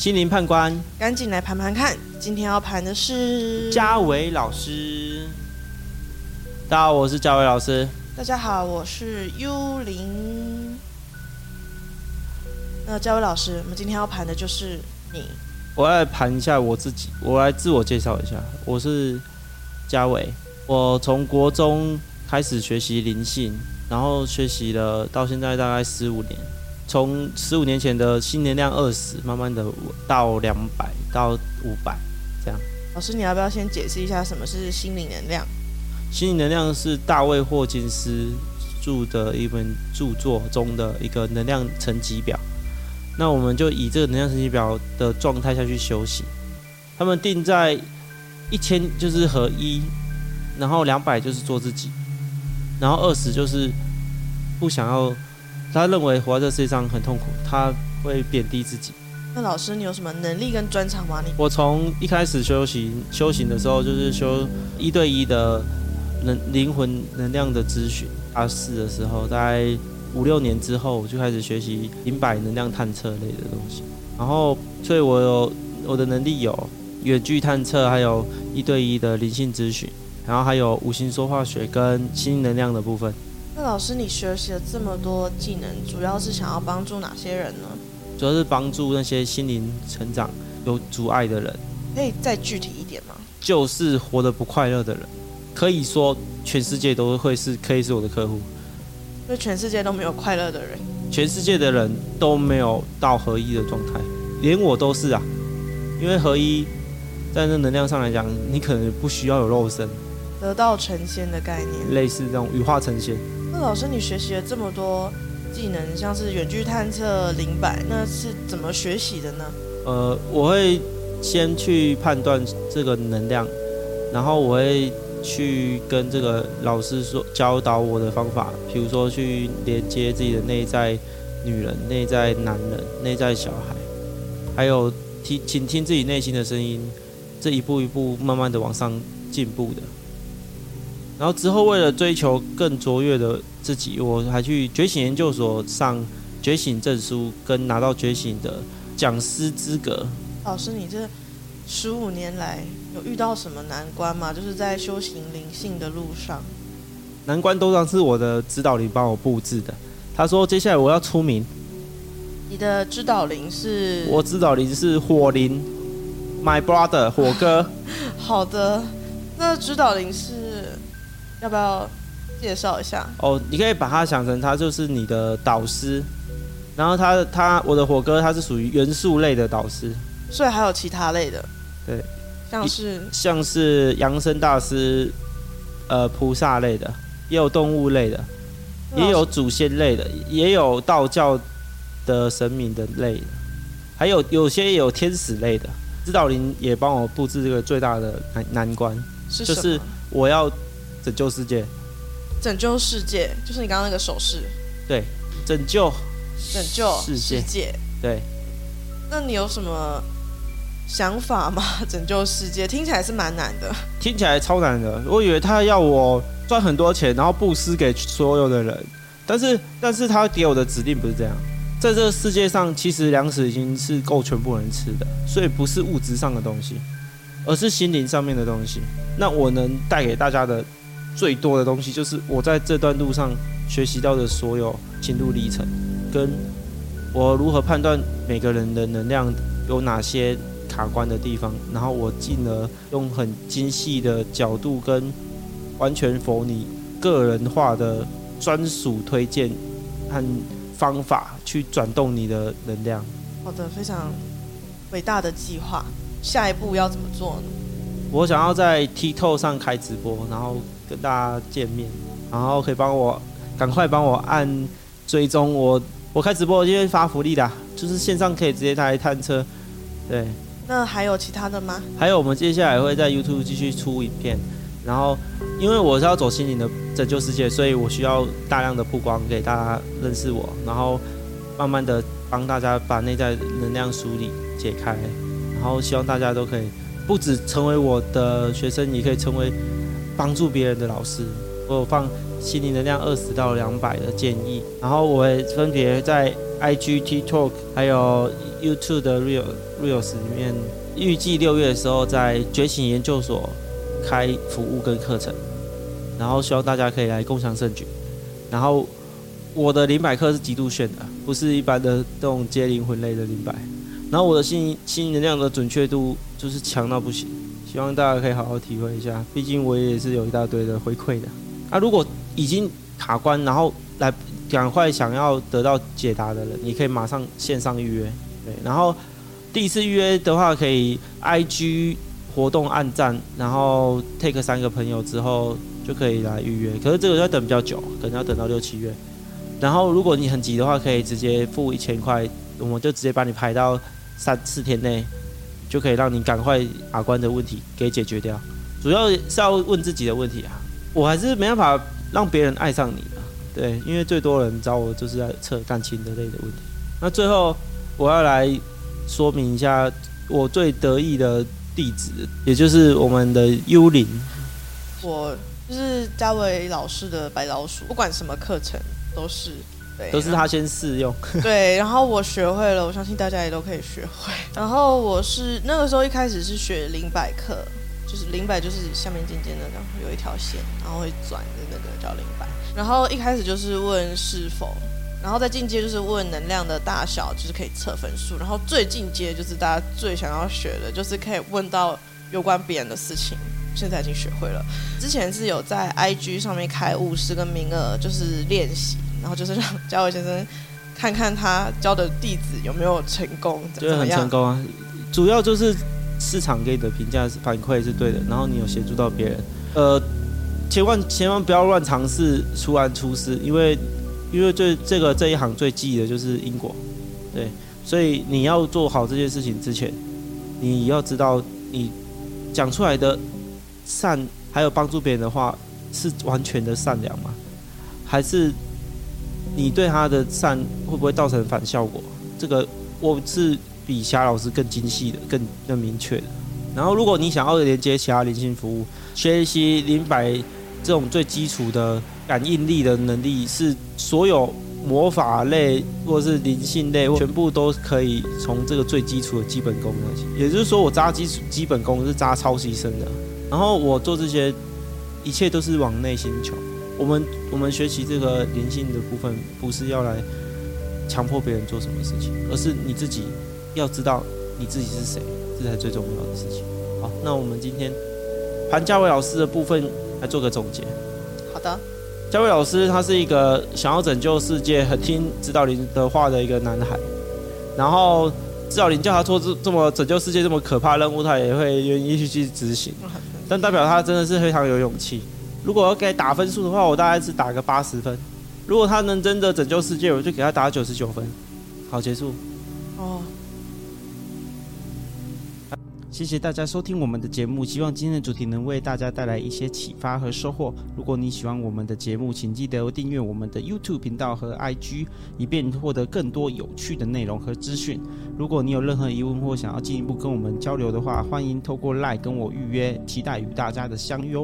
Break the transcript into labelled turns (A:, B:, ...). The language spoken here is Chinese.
A: 心灵判官
B: 赶紧来盘盘看，今天要盘的是
A: 嘉伟老师。大家好，我是嘉伟老师。
B: 大家好，我是幽灵。那嘉伟老师，我们今天要盘的就是你。
A: 我来盘一下我自己，我来自我介绍一下，我是嘉伟。我从国中开始学习灵性，然后学习了到现在大概十五年。从十五年前的新能量二十，慢慢的到两百到五百这样。
B: 老师，你要不要先解释一下什么是心灵能量？
A: 心灵能量是大卫霍金斯著的一本著作中的一个能量层级表。那我们就以这个能量层级表的状态下去修行。他们定在一千就是合一。然后两百就是做自己，然后二十就是不想要。他认为活在这世界上很痛苦，他会贬低自己。
B: 那老师，你有什么能力跟专长吗？你
A: 我从一开始修行修行的时候，就是修一对一的能灵魂能量的咨询。大四的时候，大概五六年之后，我就开始学习零百能量探测类的东西。然后，所以我有我的能力有远距探测，还有一对一的灵性咨询。然后还有五行说话学跟新能量的部分。
B: 那老师，你学习了这么多技能，主要是想要帮助哪些人呢？
A: 主要是帮助那些心灵成长有阻碍的人。
B: 可以再具体一点吗？
A: 就是活得不快乐的人，可以说全世界都会是可以是我的客户。
B: 就全世界都没有快乐的人，
A: 全世界的人都没有到合一的状态，连我都是啊。因为合一，在那能量上来讲，你可能不需要有肉身。
B: 得道成仙的概念，
A: 类似这种羽化成仙。
B: 那老师，你学习了这么多技能，像是远距探测、灵摆，那是怎么学习的呢？
A: 呃，我会先去判断这个能量，然后我会去跟这个老师说教导我的方法，比如说去连接自己的内在女人、内在男人、内在小孩，还有听倾听自己内心的声音，这一步一步慢慢的往上进步的。然后之后，为了追求更卓越的自己，我还去觉醒研究所上觉醒证书，跟拿到觉醒的讲师资格。
B: 老师，你这十五年来有遇到什么难关吗？就是在修行灵性的路上，
A: 难关都让是我的指导灵帮我布置的。他说，接下来我要出名。
B: 你的指导灵是？
A: 我指导灵是火灵，My brother，火哥。
B: 好的，那指导灵是？要不要介绍一下？
A: 哦，你可以把它想成他就是你的导师，然后他他我的火哥他是属于元素类的导师，
B: 所以还有其他类的，
A: 对，
B: 像是
A: 像是扬声大师，呃，菩萨类的，也有动物类的，也有祖先类的，也有道教的神明的类的，还有有些有天使类的。指导灵也帮我布置这个最大的难难关，就是我要。拯救世界，
B: 拯救世界就是你刚刚那个手势。
A: 对，拯救，
B: 拯救世界。
A: 对，
B: 那你有什么想法吗？拯救世界听起来是蛮难的，
A: 听起来超难的。我以为他要我赚很多钱，然后布施给所有的人，但是，但是他给我的指令不是这样。在这个世界上，其实粮食已经是够全部人吃的，所以不是物质上的东西，而是心灵上面的东西。那我能带给大家的。最多的东西就是我在这段路上学习到的所有心路历程，跟我如何判断每个人的能量有哪些卡关的地方，然后我进而用很精细的角度跟完全否你个人化的专属推荐和方法去转动你的能量。
B: 好的，非常伟大的计划。下一步要怎么做呢？
A: 我想要在 TikTok 上开直播，然后。跟大家见面，然后可以帮我赶快帮我按追踪我，我开直播今天发福利的，就是线上可以直接来探车，对。
B: 那还有其他的吗？
A: 还有我们接下来会在 YouTube 继续出影片，然后因为我是要走心灵的拯救世界，所以我需要大量的曝光给大家认识我，然后慢慢的帮大家把内在能量梳理解开，然后希望大家都可以不止成为我的学生，也可以成为。帮助别人的老师，我有放心灵能量二十到两百的建议，然后我会分别在 IG、TikTok 还有 YouTube 的 Real Reels 里面，预计六月的时候在觉醒研究所开服务跟课程，然后希望大家可以来共享盛举。然后我的灵摆课是极度炫的，不是一般的这种接灵魂类的灵摆。然后我的心心灵能量的准确度就是强到不行，希望大家可以好好体会一下。毕竟我也是有一大堆的回馈的。啊，如果已经卡关，然后来赶快想要得到解答的人，你可以马上线上预约。对，然后第一次预约的话，可以 IG 活动按赞，然后 take 三个朋友之后就可以来预约。可是这个要等比较久，可能要等到六七月。然后如果你很急的话，可以直接付一千块，我们就直接把你排到。三四天内就可以让你赶快把关的问题给解决掉，主要是要问自己的问题啊。我还是没办法让别人爱上你啊，对，因为最多人找我就是在测感情的类的问题。那最后我要来说明一下我最得意的弟子，也就是我们的幽灵。
B: 我就是嘉伟老师的白老鼠，不管什么课程都是。
A: 都是他先试用，
B: 对，然后我学会了，我相信大家也都可以学会。然后我是那个时候一开始是学零百克，就是零百就是下面尖尖的，然后有一条线，然后会转的那个叫零百。然后一开始就是问是否，然后再进阶就是问能量的大小，就是可以测分数。然后最进阶就是大家最想要学的，就是可以问到有关别人的事情。现在已经学会了，之前是有在 IG 上面开五十个名额，就是练习。然后就是让嘉伟先生看看他教的弟子有没有成功，
A: 对，很成功啊。主要就是市场给你的评价是反馈是对的，然后你有协助到别人。呃，千万千万不要乱尝试，突然出事，因为因为最这个这一行最忌的就是因果，对，所以你要做好这件事情之前，你要知道你讲出来的善还有帮助别人的话是完全的善良吗？还是？你对他的善会不会造成反效果？这个我是比霞老师更精细的、更更明确的。然后，如果你想要连接其他灵性服务，学习灵摆这种最基础的感应力的能力，是所有魔法类或者是灵性类，全部都可以从这个最基础的基本功那些。也就是说，我扎基础基本功是扎超级深的。然后我做这些，一切都是往内心求。我们我们学习这个灵性的部分，不是要来强迫别人做什么事情，而是你自己要知道你自己是谁，这才最重要的事情。好，那我们今天潘嘉伟老师的部分来做个总结。
B: 好的，
A: 嘉伟老师他是一个想要拯救世界、很听指导林的话的一个男孩，然后指导林叫他做这这么拯救世界这么可怕任务，他也会愿意去去执行，但代表他真的是非常有勇气。如果要给打分数的话，我大概是打个八十分。如果他能真的拯救世界，我就给他打九十九分。好，结束。哦。谢谢大家收听我们的节目，希望今天的主题能为大家带来一些启发和收获。如果你喜欢我们的节目，请记得订阅我们的 YouTube 频道和 IG，以便获得更多有趣的内容和资讯。如果你有任何疑问或想要进一步跟我们交流的话，欢迎透过 Line 跟我预约，期待与大家的相约。